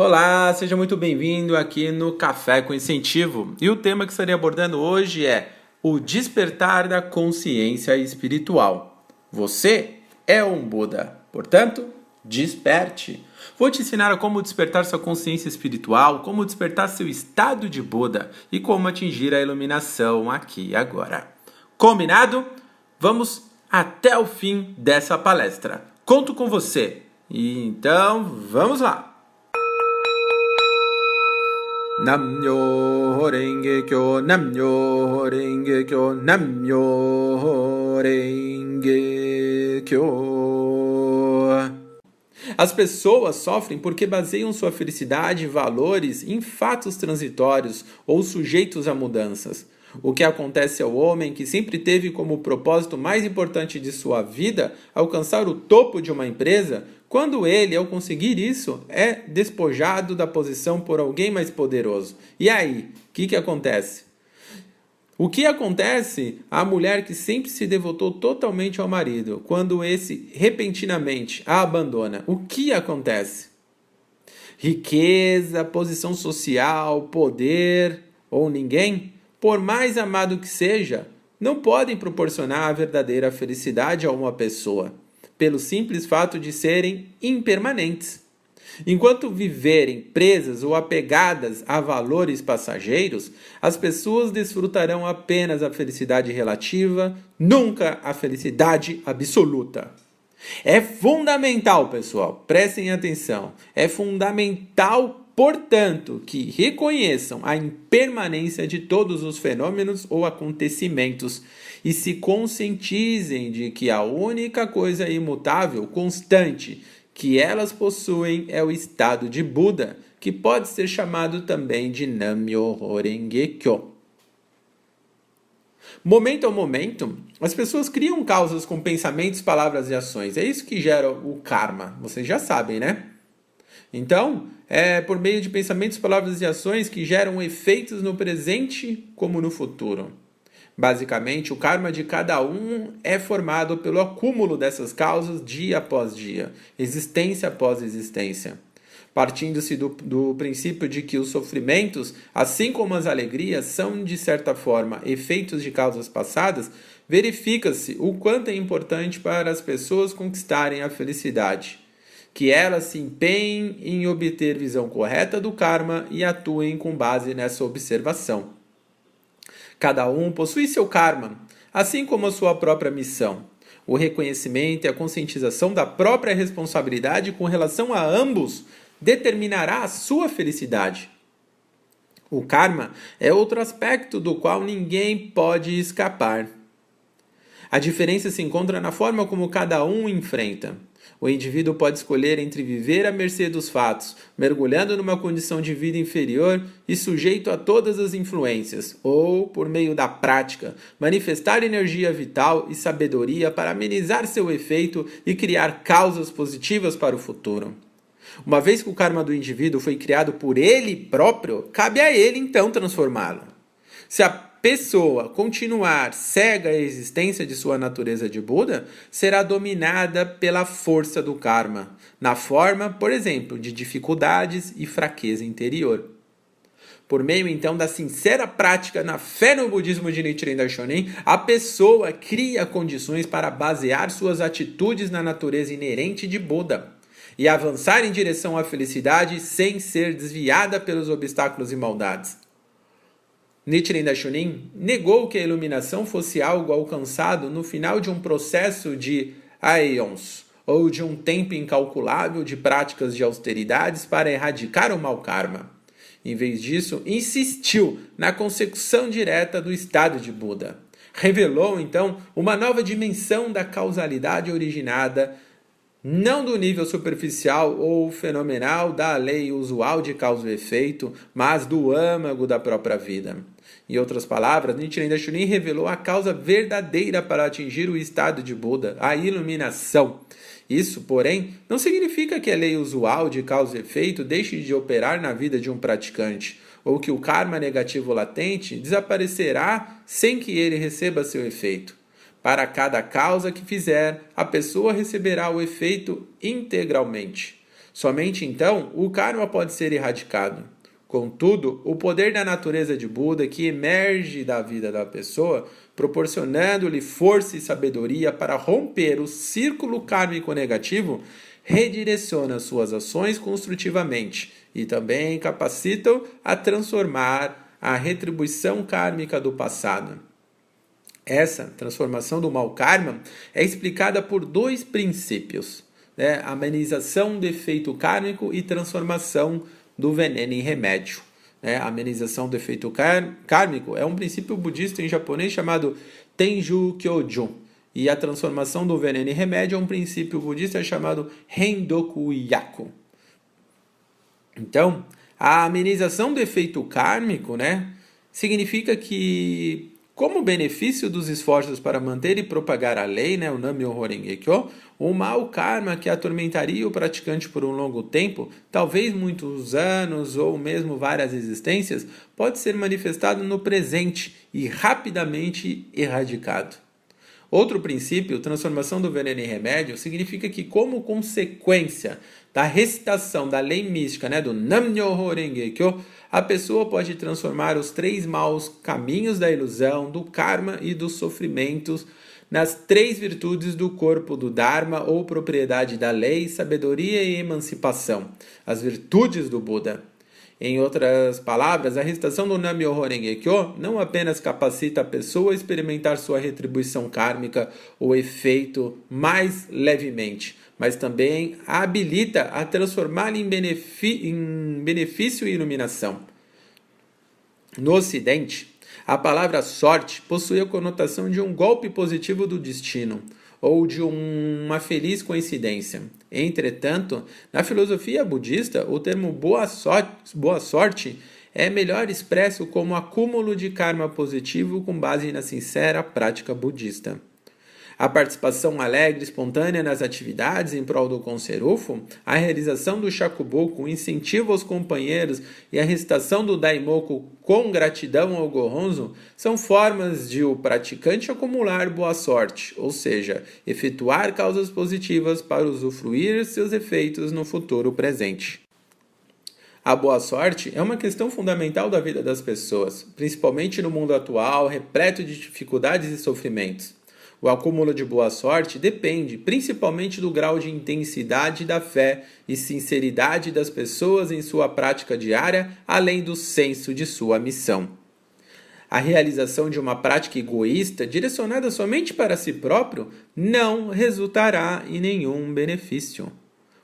Olá, seja muito bem-vindo aqui no Café com Incentivo. E o tema que estarei abordando hoje é o despertar da consciência espiritual. Você é um Buda, portanto, desperte. Vou te ensinar como despertar sua consciência espiritual, como despertar seu estado de Buda e como atingir a iluminação aqui e agora. Combinado? Vamos até o fim dessa palestra. Conto com você. Então, vamos lá. Namyo Renge Kyo, Namyo Renge Kyo, Namyo Renge Kyo. As pessoas sofrem porque baseiam sua felicidade e valores em fatos transitórios ou sujeitos a mudanças. O que acontece ao homem que sempre teve como propósito mais importante de sua vida alcançar o topo de uma empresa, quando ele, ao conseguir isso, é despojado da posição por alguém mais poderoso. E aí, o que, que acontece? O que acontece à mulher que sempre se devotou totalmente ao marido, quando esse repentinamente a abandona? O que acontece? Riqueza, posição social, poder ou ninguém? por mais amado que seja, não podem proporcionar a verdadeira felicidade a uma pessoa, pelo simples fato de serem impermanentes. Enquanto viverem presas ou apegadas a valores passageiros, as pessoas desfrutarão apenas a felicidade relativa, nunca a felicidade absoluta. É fundamental, pessoal, prestem atenção, é fundamental Portanto, que reconheçam a impermanência de todos os fenômenos ou acontecimentos e se conscientizem de que a única coisa imutável, constante, que elas possuem é o estado de Buda, que pode ser chamado também de Nam-myoho Renge-kyo. Momento a momento, as pessoas criam causas com pensamentos, palavras e ações. É isso que gera o karma. Vocês já sabem, né? Então, é por meio de pensamentos, palavras e ações que geram efeitos no presente como no futuro. Basicamente, o karma de cada um é formado pelo acúmulo dessas causas dia após dia, existência após existência. Partindo-se do, do princípio de que os sofrimentos, assim como as alegrias, são, de certa forma, efeitos de causas passadas, verifica-se o quanto é importante para as pessoas conquistarem a felicidade que elas se empenhem em obter visão correta do karma e atuem com base nessa observação. Cada um possui seu karma, assim como a sua própria missão. O reconhecimento e a conscientização da própria responsabilidade com relação a ambos determinará a sua felicidade. O karma é outro aspecto do qual ninguém pode escapar. A diferença se encontra na forma como cada um enfrenta. O indivíduo pode escolher entre viver à mercê dos fatos, mergulhando numa condição de vida inferior e sujeito a todas as influências, ou, por meio da prática, manifestar energia vital e sabedoria para amenizar seu efeito e criar causas positivas para o futuro. Uma vez que o karma do indivíduo foi criado por ele próprio, cabe a ele então transformá-lo. Se a pessoa continuar cega à existência de sua natureza de Buda, será dominada pela força do karma, na forma, por exemplo, de dificuldades e fraqueza interior. Por meio então da sincera prática na fé no budismo de Nichiren Daishonin, a pessoa cria condições para basear suas atitudes na natureza inerente de Buda e avançar em direção à felicidade sem ser desviada pelos obstáculos e maldades. Nichiren Daishonin negou que a iluminação fosse algo alcançado no final de um processo de aeons, ou de um tempo incalculável de práticas de austeridades para erradicar o mau karma. Em vez disso, insistiu na consecução direta do estado de Buda. Revelou, então, uma nova dimensão da causalidade originada não do nível superficial ou fenomenal da lei usual de causa e efeito, mas do âmago da própria vida. Em outras palavras, Nichiren Daishonin revelou a causa verdadeira para atingir o estado de Buda, a iluminação. Isso, porém, não significa que a lei usual de causa e efeito deixe de operar na vida de um praticante, ou que o karma negativo latente desaparecerá sem que ele receba seu efeito. Para cada causa que fizer, a pessoa receberá o efeito integralmente. Somente então o karma pode ser erradicado. Contudo, o poder da natureza de Buda que emerge da vida da pessoa, proporcionando-lhe força e sabedoria para romper o círculo kármico negativo, redireciona suas ações construtivamente e também capacitam a transformar a retribuição kármica do passado. Essa transformação do mal karma é explicada por dois princípios: né? amenização do efeito kármico e transformação do veneno em remédio. Né? A amenização do efeito kármico é um princípio budista em japonês chamado Tenju Kyojun. E a transformação do veneno em remédio é um princípio budista chamado Rendoku Yaku. Então, a amenização do efeito kármico né, significa que como benefício dos esforços para manter e propagar a lei, né, o Namyo Horengekyo, o mau karma que atormentaria o praticante por um longo tempo, talvez muitos anos ou mesmo várias existências, pode ser manifestado no presente e rapidamente erradicado. Outro princípio, transformação do veneno em remédio, significa que, como consequência da recitação da lei mística, né, do Nam-myoho Renge-kyo, a pessoa pode transformar os três maus caminhos da ilusão, do karma e dos sofrimentos nas três virtudes do corpo do Dharma ou propriedade da lei, sabedoria e emancipação, as virtudes do Buda. Em outras palavras, a recitação do Nam-myoho Renge-kyo não apenas capacita a pessoa a experimentar sua retribuição kármica ou efeito mais levemente, mas também a habilita a transformá-la em, em benefício e iluminação. No Ocidente, a palavra sorte possui a conotação de um golpe positivo do destino, ou de uma feliz coincidência. Entretanto, na filosofia budista, o termo boa sorte, boa sorte é melhor expresso como acúmulo de karma positivo com base na sincera prática budista. A participação alegre e espontânea nas atividades em prol do conserufo, a realização do shakubuku, o incentivo aos companheiros e a recitação do daimoku com gratidão ao goronzo são formas de o praticante acumular boa sorte, ou seja, efetuar causas positivas para usufruir seus efeitos no futuro presente. A boa sorte é uma questão fundamental da vida das pessoas, principalmente no mundo atual, repleto de dificuldades e sofrimentos. O acúmulo de boa sorte depende principalmente do grau de intensidade da fé e sinceridade das pessoas em sua prática diária, além do senso de sua missão. A realização de uma prática egoísta, direcionada somente para si próprio, não resultará em nenhum benefício.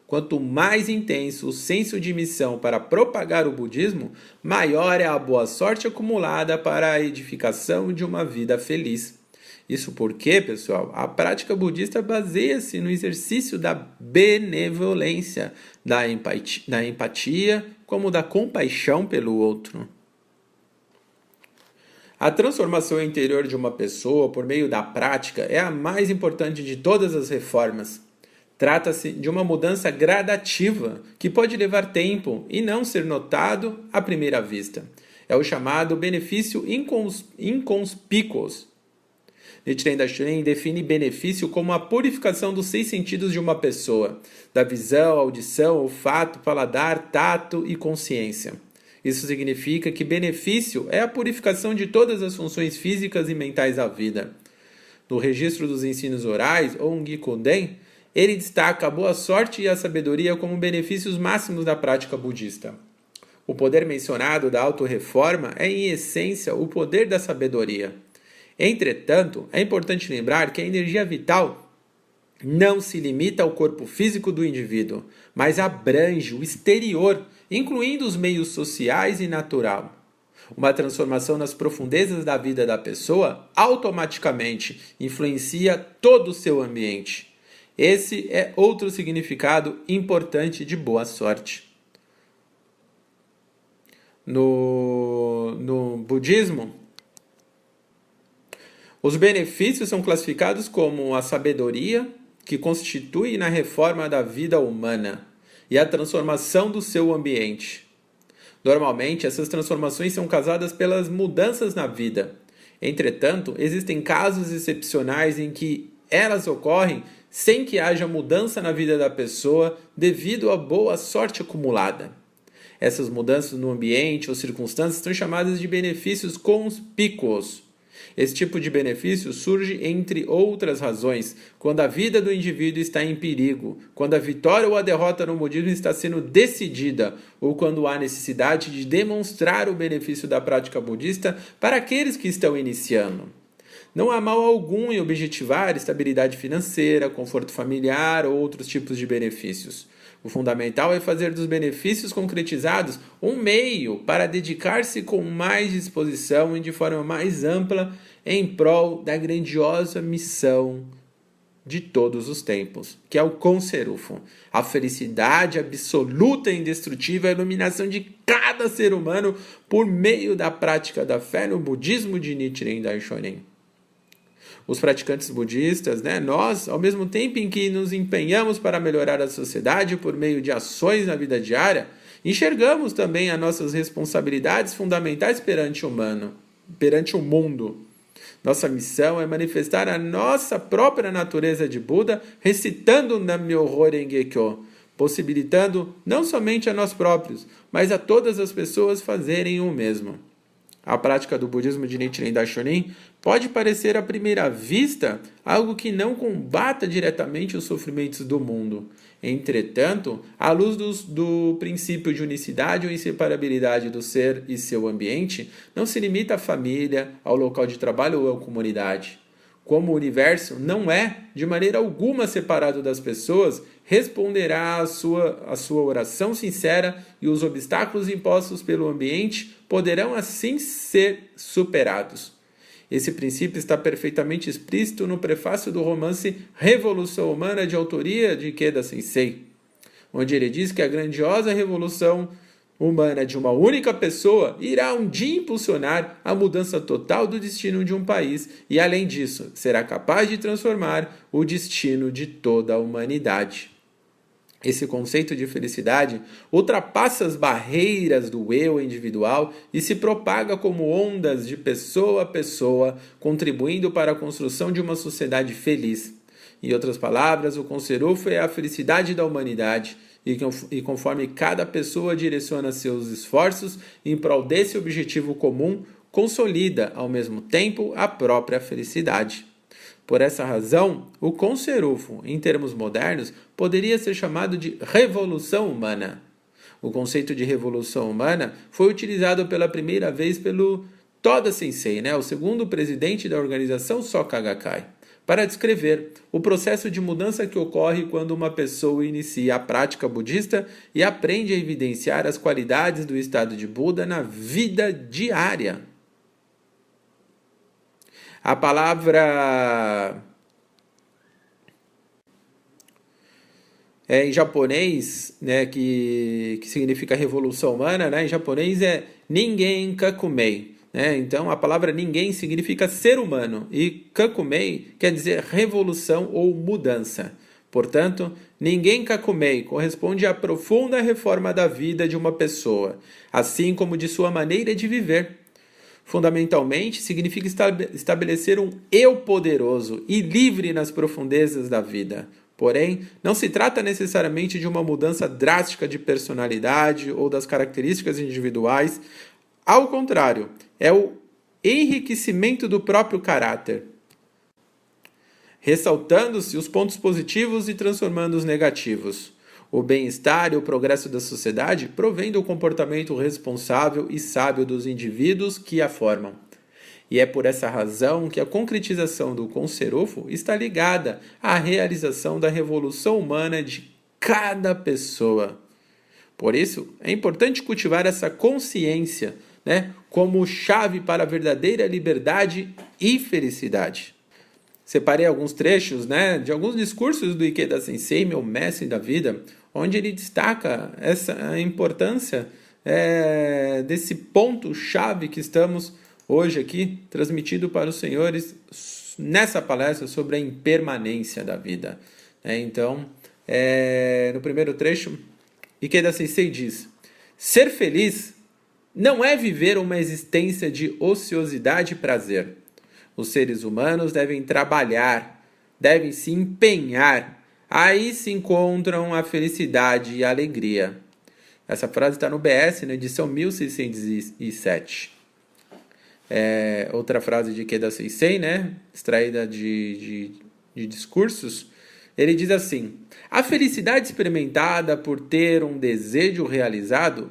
Quanto mais intenso o senso de missão para propagar o budismo, maior é a boa sorte acumulada para a edificação de uma vida feliz. Isso porque, pessoal, a prática budista baseia-se no exercício da benevolência, da empatia, da empatia, como da compaixão pelo outro. A transformação interior de uma pessoa por meio da prática é a mais importante de todas as reformas. Trata-se de uma mudança gradativa que pode levar tempo e não ser notado à primeira vista. É o chamado benefício incons inconspícuos Nichiren Daishonin define benefício como a purificação dos seis sentidos de uma pessoa, da visão, audição, olfato, paladar, tato e consciência. Isso significa que benefício é a purificação de todas as funções físicas e mentais da vida. No registro dos ensinos orais, Ongi Konden, ele destaca a boa sorte e a sabedoria como benefícios máximos da prática budista. O poder mencionado da autorreforma é, em essência, o poder da sabedoria. Entretanto, é importante lembrar que a energia vital não se limita ao corpo físico do indivíduo, mas abrange o exterior, incluindo os meios sociais e natural. Uma transformação nas profundezas da vida da pessoa automaticamente influencia todo o seu ambiente. Esse é outro significado importante de boa sorte. No, no budismo, os benefícios são classificados como a sabedoria, que constitui na reforma da vida humana, e a transformação do seu ambiente. Normalmente, essas transformações são causadas pelas mudanças na vida. Entretanto, existem casos excepcionais em que elas ocorrem sem que haja mudança na vida da pessoa devido à boa sorte acumulada. Essas mudanças no ambiente ou circunstâncias são chamadas de benefícios conspícuos. Esse tipo de benefício surge, entre outras razões, quando a vida do indivíduo está em perigo, quando a vitória ou a derrota no budismo está sendo decidida, ou quando há necessidade de demonstrar o benefício da prática budista para aqueles que estão iniciando. Não há mal algum em objetivar estabilidade financeira, conforto familiar ou outros tipos de benefícios. O fundamental é fazer dos benefícios concretizados um meio para dedicar-se com mais disposição e de forma mais ampla em prol da grandiosa missão de todos os tempos, que é o Conserufo, a felicidade absoluta e indestrutível, a iluminação de cada ser humano por meio da prática da fé no budismo de Nichiren Daishonin os praticantes budistas, né, nós, ao mesmo tempo em que nos empenhamos para melhorar a sociedade por meio de ações na vida diária, enxergamos também as nossas responsabilidades fundamentais perante o humano, perante o mundo. Nossa missão é manifestar a nossa própria natureza de Buda recitando Nam-myoho Renge-kyo, possibilitando não somente a nós próprios, mas a todas as pessoas fazerem o mesmo. A prática do budismo de Nichiren Daishonin pode parecer à primeira vista algo que não combata diretamente os sofrimentos do mundo. Entretanto, à luz do, do princípio de unicidade ou inseparabilidade do ser e seu ambiente, não se limita à família, ao local de trabalho ou à comunidade. Como o universo não é, de maneira alguma, separado das pessoas, responderá à sua, à sua oração sincera e os obstáculos impostos pelo ambiente poderão assim ser superados. Esse princípio está perfeitamente explícito no prefácio do romance Revolução Humana de autoria de Ikeda Sensei, onde ele diz que a grandiosa revolução humana de uma única pessoa irá um dia impulsionar a mudança total do destino de um país e, além disso, será capaz de transformar o destino de toda a humanidade. Esse conceito de felicidade ultrapassa as barreiras do eu individual e se propaga como ondas de pessoa a pessoa, contribuindo para a construção de uma sociedade feliz. Em outras palavras, o Conserufo é a felicidade da humanidade, e conforme cada pessoa direciona seus esforços em prol desse objetivo comum, consolida ao mesmo tempo a própria felicidade. Por essa razão, o conserufo, em termos modernos, poderia ser chamado de revolução humana. O conceito de revolução humana foi utilizado pela primeira vez pelo Toda Sensei, né, o segundo presidente da organização Soka Gakkai, para descrever o processo de mudança que ocorre quando uma pessoa inicia a prática budista e aprende a evidenciar as qualidades do estado de Buda na vida diária. A palavra é, em japonês, né, que, que significa revolução humana, né, em japonês é ninguém kakumei. Né? Então a palavra ninguém significa ser humano e kakumei quer dizer revolução ou mudança. Portanto, ninguém kakumei corresponde à profunda reforma da vida de uma pessoa, assim como de sua maneira de viver fundamentalmente, significa estabelecer um eu poderoso e livre nas profundezas da vida. Porém, não se trata necessariamente de uma mudança drástica de personalidade ou das características individuais. Ao contrário, é o enriquecimento do próprio caráter, ressaltando-se os pontos positivos e transformando os negativos. O bem-estar e o progresso da sociedade provém do comportamento responsável e sábio dos indivíduos que a formam. E é por essa razão que a concretização do Conserufo está ligada à realização da revolução humana de cada pessoa. Por isso, é importante cultivar essa consciência né, como chave para a verdadeira liberdade e felicidade. Separei alguns trechos né, de alguns discursos do Ikeda Sensei, meu mestre da vida, onde ele destaca essa importância é, desse ponto-chave que estamos hoje aqui transmitido para os senhores nessa palestra sobre a impermanência da vida. É, então, é, no primeiro trecho, Ikeda Sensei diz: Ser feliz não é viver uma existência de ociosidade e prazer. Os seres humanos devem trabalhar devem se empenhar. Aí se encontram a felicidade e a alegria. Essa frase está no BS, na edição 1607. É, outra frase de Keda Seisei, né? extraída de, de, de discursos, ele diz assim: A felicidade experimentada por ter um desejo realizado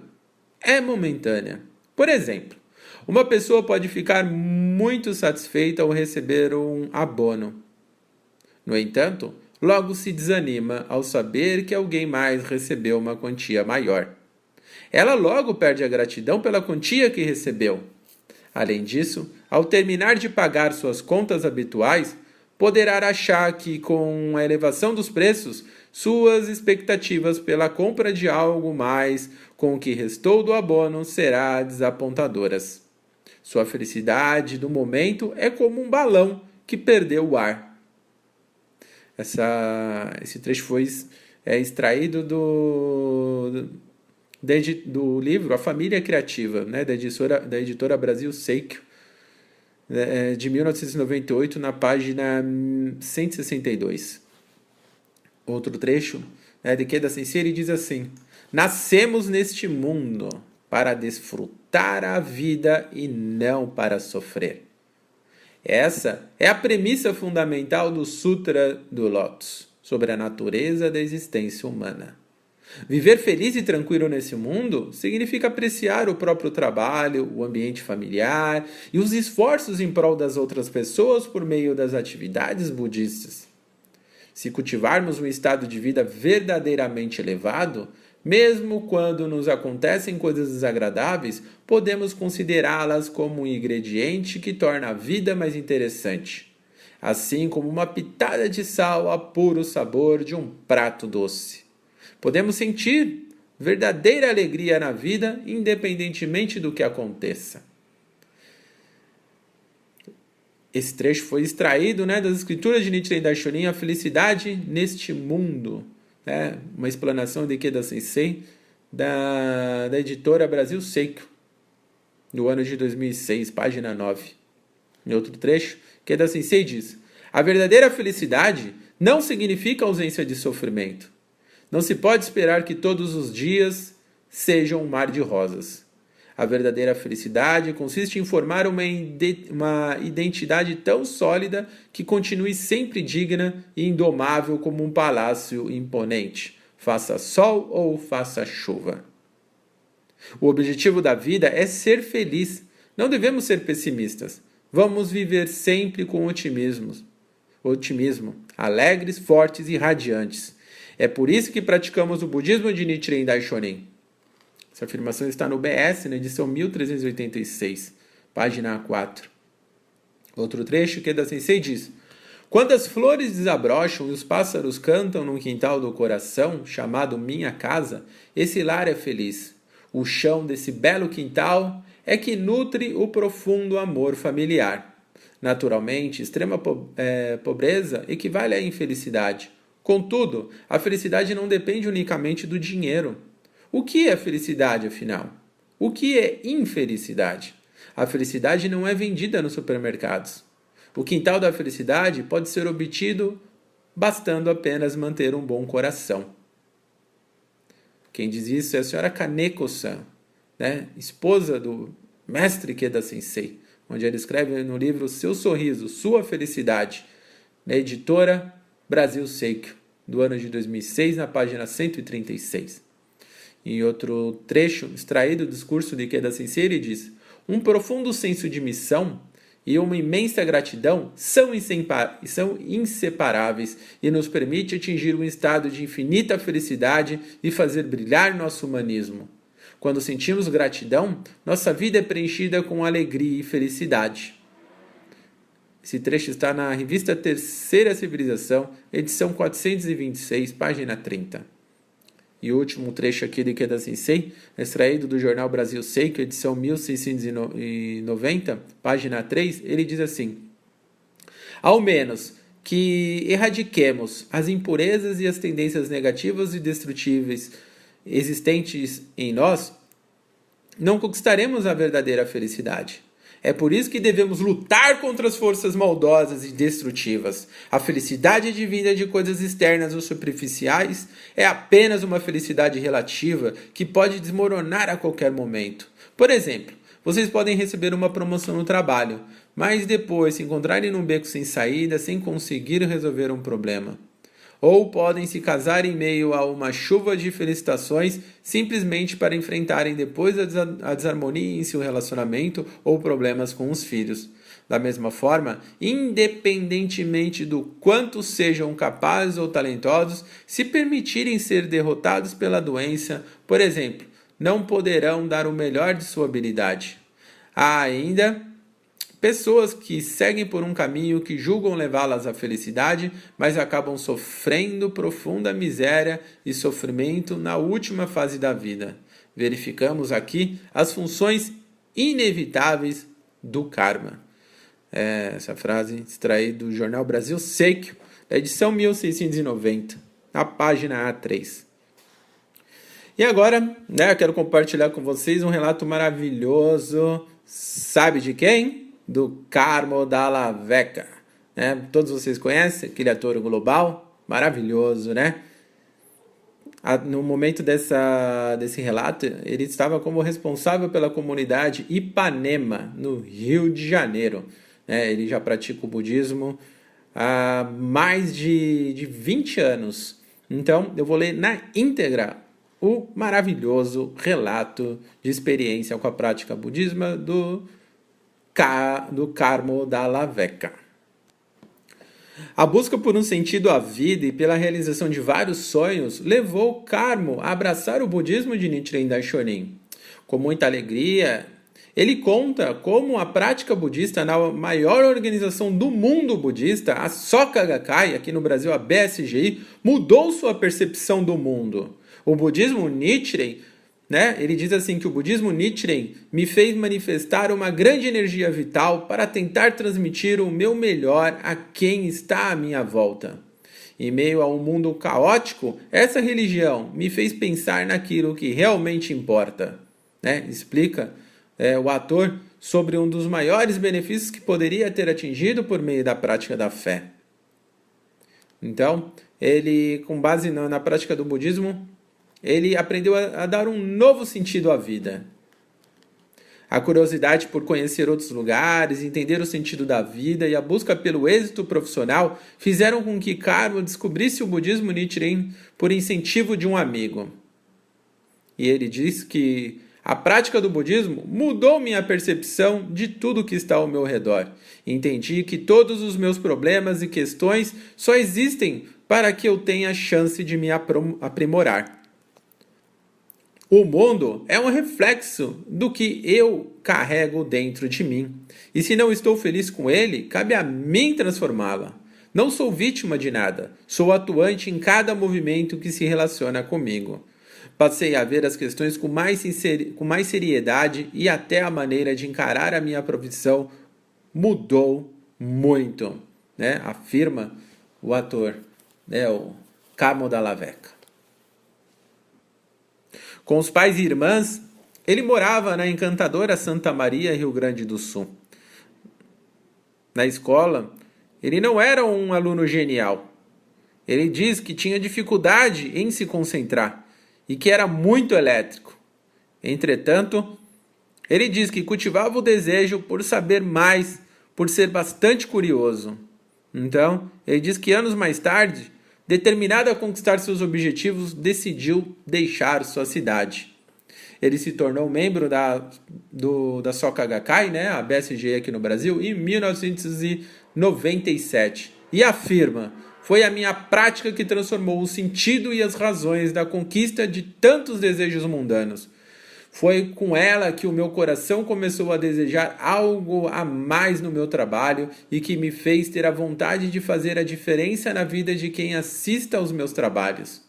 é momentânea. Por exemplo, uma pessoa pode ficar muito satisfeita ao receber um abono. No entanto, logo se desanima ao saber que alguém mais recebeu uma quantia maior. Ela logo perde a gratidão pela quantia que recebeu. Além disso, ao terminar de pagar suas contas habituais, poderá achar que, com a elevação dos preços, suas expectativas pela compra de algo mais com o que restou do abono será desapontadoras. Sua felicidade do momento é como um balão que perdeu o ar. Essa, esse trecho foi é, extraído do, do, do livro A Família Criativa, né, da, editora, da editora Brasil Seikio, de 1998, na página 162. Outro trecho né, de Queda ele diz assim: Nascemos neste mundo para desfrutar a vida e não para sofrer. Essa é a premissa fundamental do Sutra do Lotus sobre a natureza da existência humana. Viver feliz e tranquilo nesse mundo significa apreciar o próprio trabalho, o ambiente familiar e os esforços em prol das outras pessoas por meio das atividades budistas. Se cultivarmos um estado de vida verdadeiramente elevado, mesmo quando nos acontecem coisas desagradáveis, podemos considerá-las como um ingrediente que torna a vida mais interessante, assim como uma pitada de sal apura o sabor de um prato doce. Podemos sentir verdadeira alegria na vida, independentemente do que aconteça. Esse trecho foi extraído né, das escrituras de Nichiren Daishonin, a felicidade neste mundo né, uma explanação de Ikeda Sensei da, da editora Brasil Seiko, do ano de 2006, página 9. Em outro trecho, Ikeda Sensei diz: A verdadeira felicidade não significa ausência de sofrimento. Não se pode esperar que todos os dias sejam um mar de rosas. A verdadeira felicidade consiste em formar uma, uma identidade tão sólida que continue sempre digna e indomável como um palácio imponente, faça sol ou faça chuva. O objetivo da vida é ser feliz. Não devemos ser pessimistas. Vamos viver sempre com otimismo, otimismo, alegres, fortes e radiantes. É por isso que praticamos o budismo de Nichiren Daishonin. Essa afirmação está no BS, na edição 1386, página 4. Outro trecho que da Sensei diz: Quando as flores desabrocham e os pássaros cantam num quintal do coração, chamado minha casa, esse lar é feliz. O chão desse belo quintal é que nutre o profundo amor familiar. Naturalmente, extrema é, pobreza equivale à infelicidade. Contudo, a felicidade não depende unicamente do dinheiro. O que é felicidade, afinal? O que é infelicidade? A felicidade não é vendida nos supermercados. O quintal da felicidade pode ser obtido bastando apenas manter um bom coração. Quem diz isso é a senhora Kaneko-san, né? esposa do mestre Keda Sensei, onde ele escreve no livro Seu Sorriso, Sua Felicidade, na editora Brasil Seikyo, do ano de 2006, na página 136. Em outro trecho, extraído do discurso de Ikeda Sensei, ele diz: Um profundo senso de missão e uma imensa gratidão são, são inseparáveis e nos permite atingir um estado de infinita felicidade e fazer brilhar nosso humanismo. Quando sentimos gratidão, nossa vida é preenchida com alegria e felicidade. Esse trecho está na revista Terceira Civilização, edição 426, página 30. E o último trecho aqui de Keda Sensei, extraído do jornal Brasil Seiko, edição 1690, página 3, ele diz assim: Ao menos que erradiquemos as impurezas e as tendências negativas e destrutíveis existentes em nós, não conquistaremos a verdadeira felicidade. É por isso que devemos lutar contra as forças maldosas e destrutivas. A felicidade divina de coisas externas ou superficiais é apenas uma felicidade relativa que pode desmoronar a qualquer momento. Por exemplo, vocês podem receber uma promoção no trabalho, mas depois se encontrarem num beco sem saída, sem conseguir resolver um problema ou podem se casar em meio a uma chuva de felicitações simplesmente para enfrentarem depois a desarmonia em seu relacionamento ou problemas com os filhos. Da mesma forma, independentemente do quanto sejam capazes ou talentosos, se permitirem ser derrotados pela doença, por exemplo, não poderão dar o melhor de sua habilidade. Há ainda Pessoas que seguem por um caminho que julgam levá-las à felicidade, mas acabam sofrendo profunda miséria e sofrimento na última fase da vida. Verificamos aqui as funções inevitáveis do karma. É, essa frase extraída do Jornal Brasil Seco, da edição 1690, na página A3. E agora, né, eu quero compartilhar com vocês um relato maravilhoso. Sabe de quem? Do Carmo Dalla Vecca. Né? Todos vocês conhecem aquele ator global? Maravilhoso, né? No momento dessa, desse relato, ele estava como responsável pela comunidade Ipanema, no Rio de Janeiro. Né? Ele já pratica o budismo há mais de, de 20 anos. Então, eu vou ler na íntegra o maravilhoso relato de experiência com a prática budismo do do Carmo da Laveca. A busca por um sentido à vida e pela realização de vários sonhos levou Carmo a abraçar o budismo de Nichiren Daishonin. Com muita alegria, ele conta como a prática budista na maior organização do mundo budista, a Soka Gakkai, aqui no Brasil a BSGI, mudou sua percepção do mundo. O budismo Nichiren né? Ele diz assim que o budismo Nichiren me fez manifestar uma grande energia vital para tentar transmitir o meu melhor a quem está à minha volta. Em meio a um mundo caótico, essa religião me fez pensar naquilo que realmente importa. Né? Explica é, o ator sobre um dos maiores benefícios que poderia ter atingido por meio da prática da fé. Então, ele, com base na, na prática do budismo, ele aprendeu a, a dar um novo sentido à vida. A curiosidade por conhecer outros lugares, entender o sentido da vida e a busca pelo êxito profissional fizeram com que Karma descobrisse o budismo Nichiren por incentivo de um amigo. E ele diz que a prática do budismo mudou minha percepção de tudo que está ao meu redor. Entendi que todos os meus problemas e questões só existem para que eu tenha chance de me aprimorar. O mundo é um reflexo do que eu carrego dentro de mim. E se não estou feliz com ele, cabe a mim transformá-la. Não sou vítima de nada, sou atuante em cada movimento que se relaciona comigo. Passei a ver as questões com mais, com mais seriedade e até a maneira de encarar a minha profissão mudou muito, né? afirma o ator, né? o Camo da Laveca. Com os pais e irmãs, ele morava na encantadora Santa Maria, Rio Grande do Sul. Na escola, ele não era um aluno genial. Ele diz que tinha dificuldade em se concentrar e que era muito elétrico. Entretanto, ele diz que cultivava o desejo por saber mais, por ser bastante curioso. Então, ele diz que anos mais tarde Determinado a conquistar seus objetivos, decidiu deixar sua cidade. Ele se tornou membro da, do, da Soka Gakkai, né, a BSG aqui no Brasil, em 1997. E afirma: Foi a minha prática que transformou o sentido e as razões da conquista de tantos desejos mundanos. Foi com ela que o meu coração começou a desejar algo a mais no meu trabalho e que me fez ter a vontade de fazer a diferença na vida de quem assista aos meus trabalhos.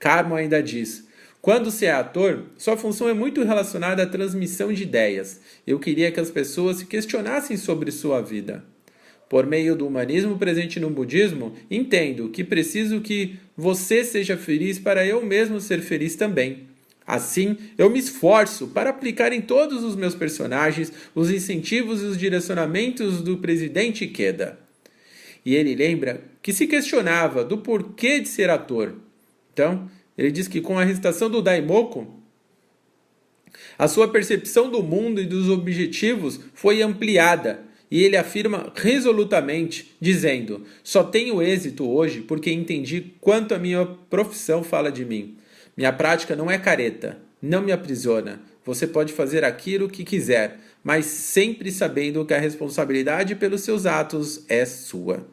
Carmo ainda diz: quando se é ator, sua função é muito relacionada à transmissão de ideias. Eu queria que as pessoas se questionassem sobre sua vida. Por meio do humanismo presente no budismo, entendo que preciso que você seja feliz para eu mesmo ser feliz também. Assim, eu me esforço para aplicar em todos os meus personagens os incentivos e os direcionamentos do presidente Ikeda. E ele lembra que se questionava do porquê de ser ator. Então, ele diz que com a recitação do Daimoku, a sua percepção do mundo e dos objetivos foi ampliada e ele afirma resolutamente, dizendo: Só tenho êxito hoje porque entendi quanto a minha profissão fala de mim. Minha prática não é careta, não me aprisiona. Você pode fazer aquilo que quiser, mas sempre sabendo que a responsabilidade pelos seus atos é sua.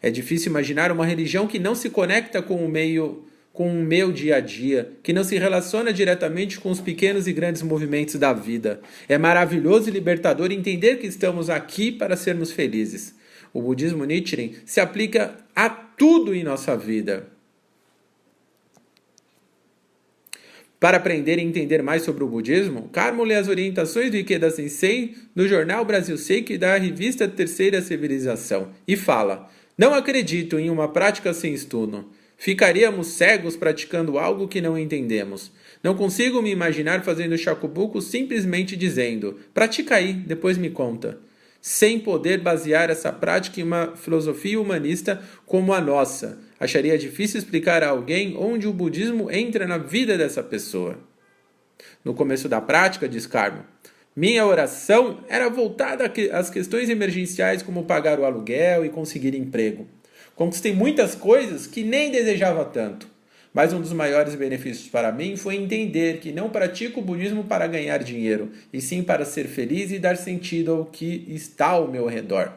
É difícil imaginar uma religião que não se conecta com o meio com o meu dia a dia, que não se relaciona diretamente com os pequenos e grandes movimentos da vida. É maravilhoso e libertador entender que estamos aqui para sermos felizes. O budismo Nichiren se aplica a tudo em nossa vida. Para aprender e entender mais sobre o budismo, Carmo lê as orientações do Ikeda Sensei no jornal Brasil Seiki da revista Terceira Civilização e fala: Não acredito em uma prática sem estudo. Ficaríamos cegos praticando algo que não entendemos. Não consigo me imaginar fazendo chacubuco simplesmente dizendo: pratica aí, depois me conta. Sem poder basear essa prática em uma filosofia humanista como a nossa. Acharia difícil explicar a alguém onde o budismo entra na vida dessa pessoa. No começo da prática, diz Carmo, minha oração era voltada às questões emergenciais como pagar o aluguel e conseguir emprego. Conquistei muitas coisas que nem desejava tanto. Mas um dos maiores benefícios para mim foi entender que não pratico o budismo para ganhar dinheiro, e sim para ser feliz e dar sentido ao que está ao meu redor.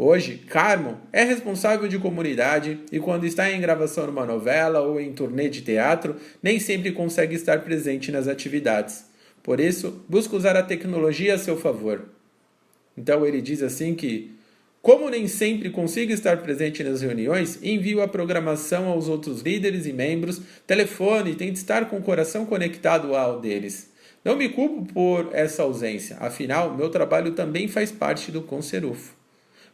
Hoje, Carmo é responsável de comunidade e, quando está em gravação numa novela ou em turnê de teatro, nem sempre consegue estar presente nas atividades. Por isso, busca usar a tecnologia a seu favor. Então, ele diz assim que como nem sempre consigo estar presente nas reuniões, envio a programação aos outros líderes e membros, telefone e tento estar com o coração conectado ao deles. Não me culpo por essa ausência, afinal, meu trabalho também faz parte do Conserufo.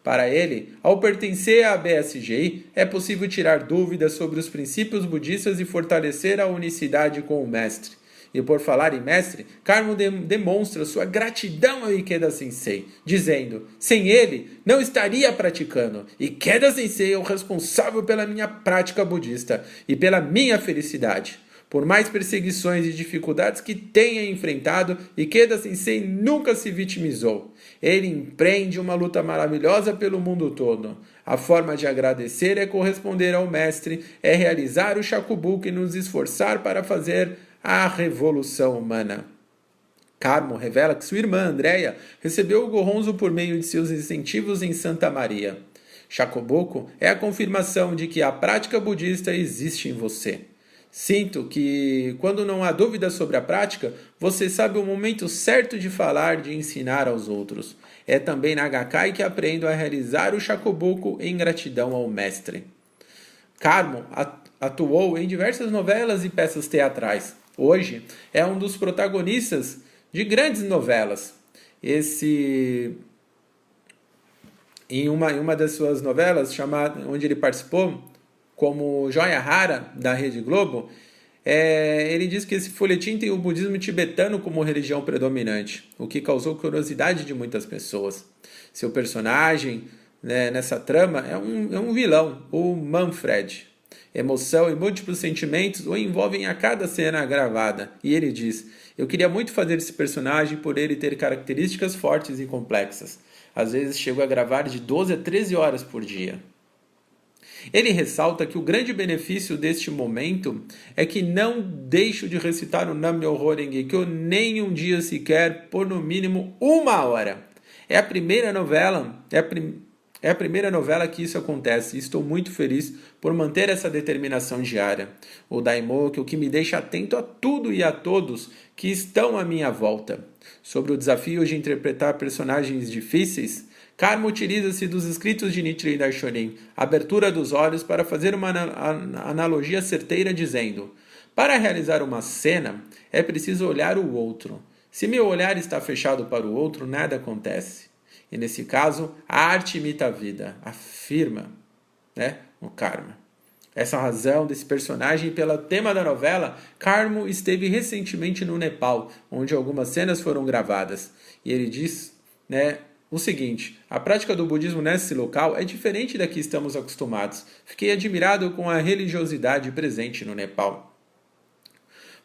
Para ele, ao pertencer à BSGI, é possível tirar dúvidas sobre os princípios budistas e fortalecer a unicidade com o mestre. E por falar em mestre, Carmo de demonstra sua gratidão ao Ikeda Sensei, dizendo: sem ele, não estaria praticando. Ikeda Sensei é o responsável pela minha prática budista e pela minha felicidade. Por mais perseguições e dificuldades que tenha enfrentado, Ikeda Sensei nunca se vitimizou. Ele empreende uma luta maravilhosa pelo mundo todo. A forma de agradecer é corresponder ao mestre, é realizar o shakubuku e nos esforçar para fazer a revolução humana. Carmo revela que sua irmã Andréia recebeu o Goronzo por meio de seus incentivos em Santa Maria. Chacoboco é a confirmação de que a prática budista existe em você. Sinto que, quando não há dúvida sobre a prática, você sabe o momento certo de falar, de ensinar aos outros. É também na Gakai que aprendo a realizar o Chacoboco em gratidão ao mestre. Carmo atuou em diversas novelas e peças teatrais hoje é um dos protagonistas de grandes novelas. Esse em uma, em uma das suas novelas, chamada, onde ele participou como Joia Rara da Rede Globo, é, ele diz que esse folhetim tem o budismo tibetano como religião predominante, o que causou curiosidade de muitas pessoas. Seu personagem né, nessa trama é um, é um vilão, o Manfred, emoção e múltiplos sentimentos o envolvem a cada cena gravada. E ele diz: Eu queria muito fazer esse personagem por ele ter características fortes e complexas. Às vezes chego a gravar de 12 a 13 horas por dia. Ele ressalta que o grande benefício deste momento é que não deixo de recitar o Nam-myoho Renge-kyo nem um dia sequer por no mínimo uma hora. É a primeira novela, é a prim é a primeira novela que isso acontece e estou muito feliz por manter essa determinação diária. O Daimoku, o que me deixa atento a tudo e a todos que estão à minha volta. Sobre o desafio de interpretar personagens difíceis, Karma utiliza-se dos escritos de Nichiren Daishonin, abertura dos olhos, para fazer uma analogia certeira dizendo: Para realizar uma cena, é preciso olhar o outro. Se meu olhar está fechado para o outro, nada acontece. E nesse caso, a arte imita a vida, afirma né, o karma. Essa razão desse personagem pelo tema da novela, Carmo esteve recentemente no Nepal, onde algumas cenas foram gravadas. E ele diz, né, o seguinte: a prática do budismo nesse local é diferente da que estamos acostumados. Fiquei admirado com a religiosidade presente no Nepal.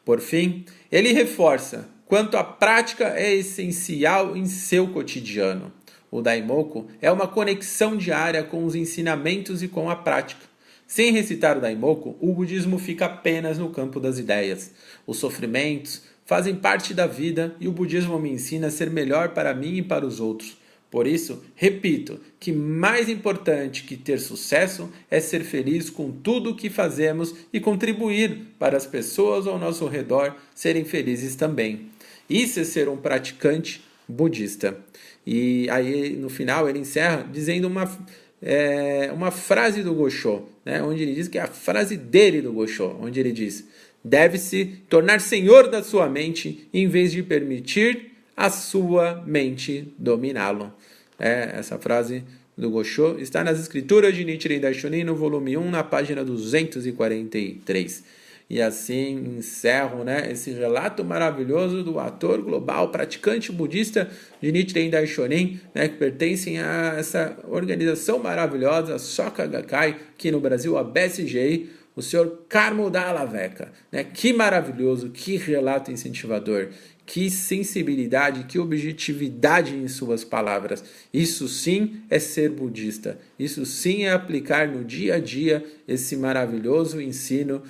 Por fim, ele reforça quanto a prática é essencial em seu cotidiano. O Daimoku é uma conexão diária com os ensinamentos e com a prática. Sem recitar o Daimoku, o budismo fica apenas no campo das ideias. Os sofrimentos fazem parte da vida e o budismo me ensina a ser melhor para mim e para os outros. Por isso, repito que mais importante que ter sucesso é ser feliz com tudo o que fazemos e contribuir para as pessoas ao nosso redor serem felizes também. Isso é ser um praticante budista. E aí, no final, ele encerra dizendo uma é, uma frase do Gosho, né, onde ele diz que é a frase dele do Gosho, onde ele diz: deve-se tornar senhor da sua mente em vez de permitir a sua mente dominá-lo. É, essa frase do Gosho está nas escrituras de Nichiren Daishonin, no volume 1, na página 243. E assim encerro né, esse relato maravilhoso do ator global, praticante budista de Nichiren Daishonin, né, que pertencem a essa organização maravilhosa, Soka Gakkai, que no Brasil a BSGI, o senhor Carmo Dallaveca. Né? Que maravilhoso, que relato incentivador, que sensibilidade, que objetividade em suas palavras. Isso sim é ser budista. Isso sim é aplicar no dia a dia esse maravilhoso ensino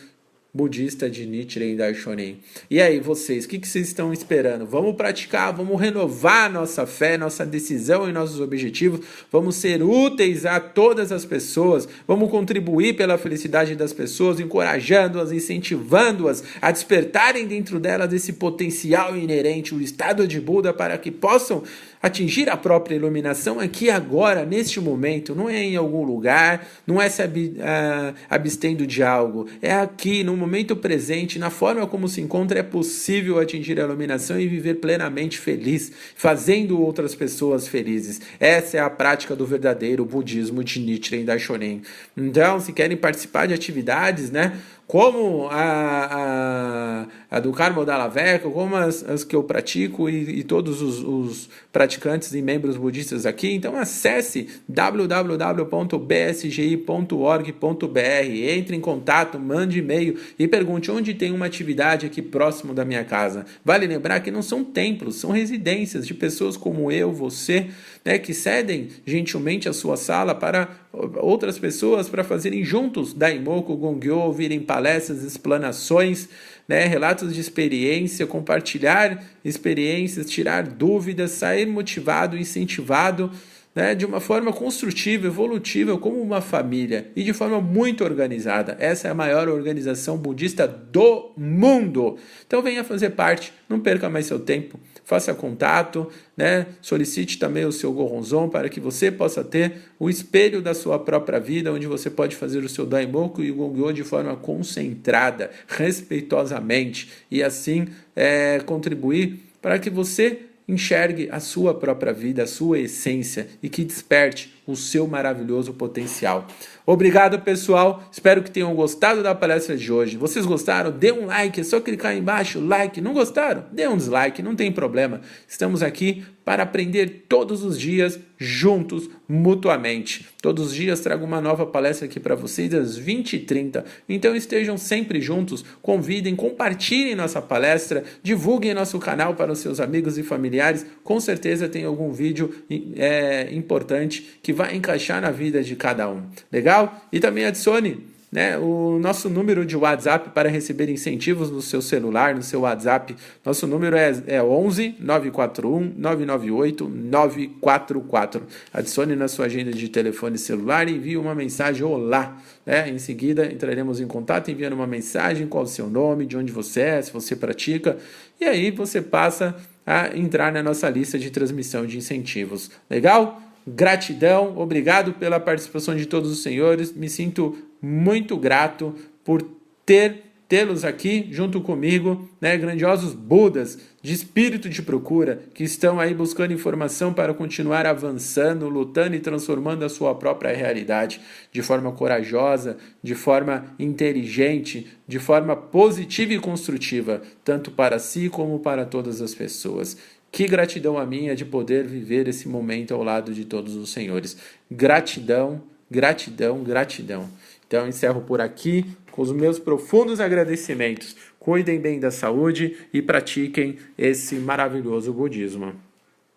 budista de Nichiren Daishonin. E aí, vocês, o que, que vocês estão esperando? Vamos praticar, vamos renovar nossa fé, nossa decisão e nossos objetivos, vamos ser úteis a todas as pessoas, vamos contribuir pela felicidade das pessoas, encorajando-as, incentivando-as a despertarem dentro delas esse potencial inerente, o estado de Buda, para que possam atingir a própria iluminação aqui agora, neste momento, não é em algum lugar, não é se ah, abstendo de algo, é aqui, no momento presente, na forma como se encontra, é possível atingir a iluminação e viver plenamente feliz, fazendo outras pessoas felizes. Essa é a prática do verdadeiro budismo de Nichiren Daishonin. Então, se querem participar de atividades, né? Como a, a, a do Carmo da Laveca, como as, as que eu pratico e, e todos os, os, praticantes e membros budistas aqui. Então acesse www.bsgi.org.br, entre em contato, mande e-mail e pergunte onde tem uma atividade aqui próximo da minha casa. Vale lembrar que não são templos, são residências de pessoas como eu, você, né, que cedem gentilmente a sua sala para outras pessoas para fazerem juntos Daimoku, Gongyo, ouvirem palestras, explanações, né, relatos de experiência, compartilhar experiências, tirar dúvidas, sair motivado, incentivado né, de uma forma construtiva, evolutiva, como uma família e de forma muito organizada. Essa é a maior organização budista do mundo. Então venha fazer parte, não perca mais seu tempo, faça contato, né? solicite também o seu Goronzon para que você possa ter o espelho da sua própria vida, onde você pode fazer o seu Daimoku e o Gongyo de forma concentrada, respeitosamente e assim é, contribuir para que você enxergue a sua própria vida, a sua essência e que desperte o seu maravilhoso potencial. Obrigado, pessoal. Espero que tenham gostado da palestra de hoje. Vocês gostaram? Dê um like, é só clicar aí embaixo, like. Não gostaram? Dê um dislike, não tem problema. Estamos aqui para aprender todos os dias juntos, mutuamente. Todos os dias trago uma nova palestra aqui para vocês às 20h30. Então estejam sempre juntos, convidem, compartilhem nossa palestra, divulguem nosso canal para os seus amigos e familiares. Com certeza tem algum vídeo é, importante que vai encaixar na vida de cada um. Legal? E também adicione né, o nosso número de WhatsApp para receber incentivos no seu celular, no seu WhatsApp. Nosso número é, é 11 941 998 944. Adicione na sua agenda de telefone celular e envie uma mensagem Olá. Né? Em seguida, entraremos em contato enviando uma mensagem, qual o seu nome, de onde você é, se você pratica. E aí você passa a entrar na nossa lista de transmissão de incentivos. Legal? Gratidão, obrigado pela participação de todos os senhores. Me sinto muito grato por ter tê-los aqui junto comigo, né, grandiosos Budas de espírito de procura que estão aí buscando informação para continuar avançando, lutando e transformando a sua própria realidade de forma corajosa, de forma inteligente, de forma positiva e construtiva, tanto para si como para todas as pessoas. Que gratidão a minha de poder viver esse momento ao lado de todos os senhores. Gratidão, gratidão, gratidão. Então encerro por aqui com os meus profundos agradecimentos. Cuidem bem da saúde e pratiquem esse maravilhoso budismo.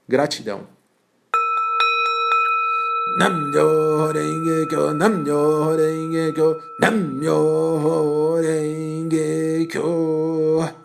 Gratidão. Namyo Renge Kyo, Namyo Renge Kyo, Namyo Renge Kyo.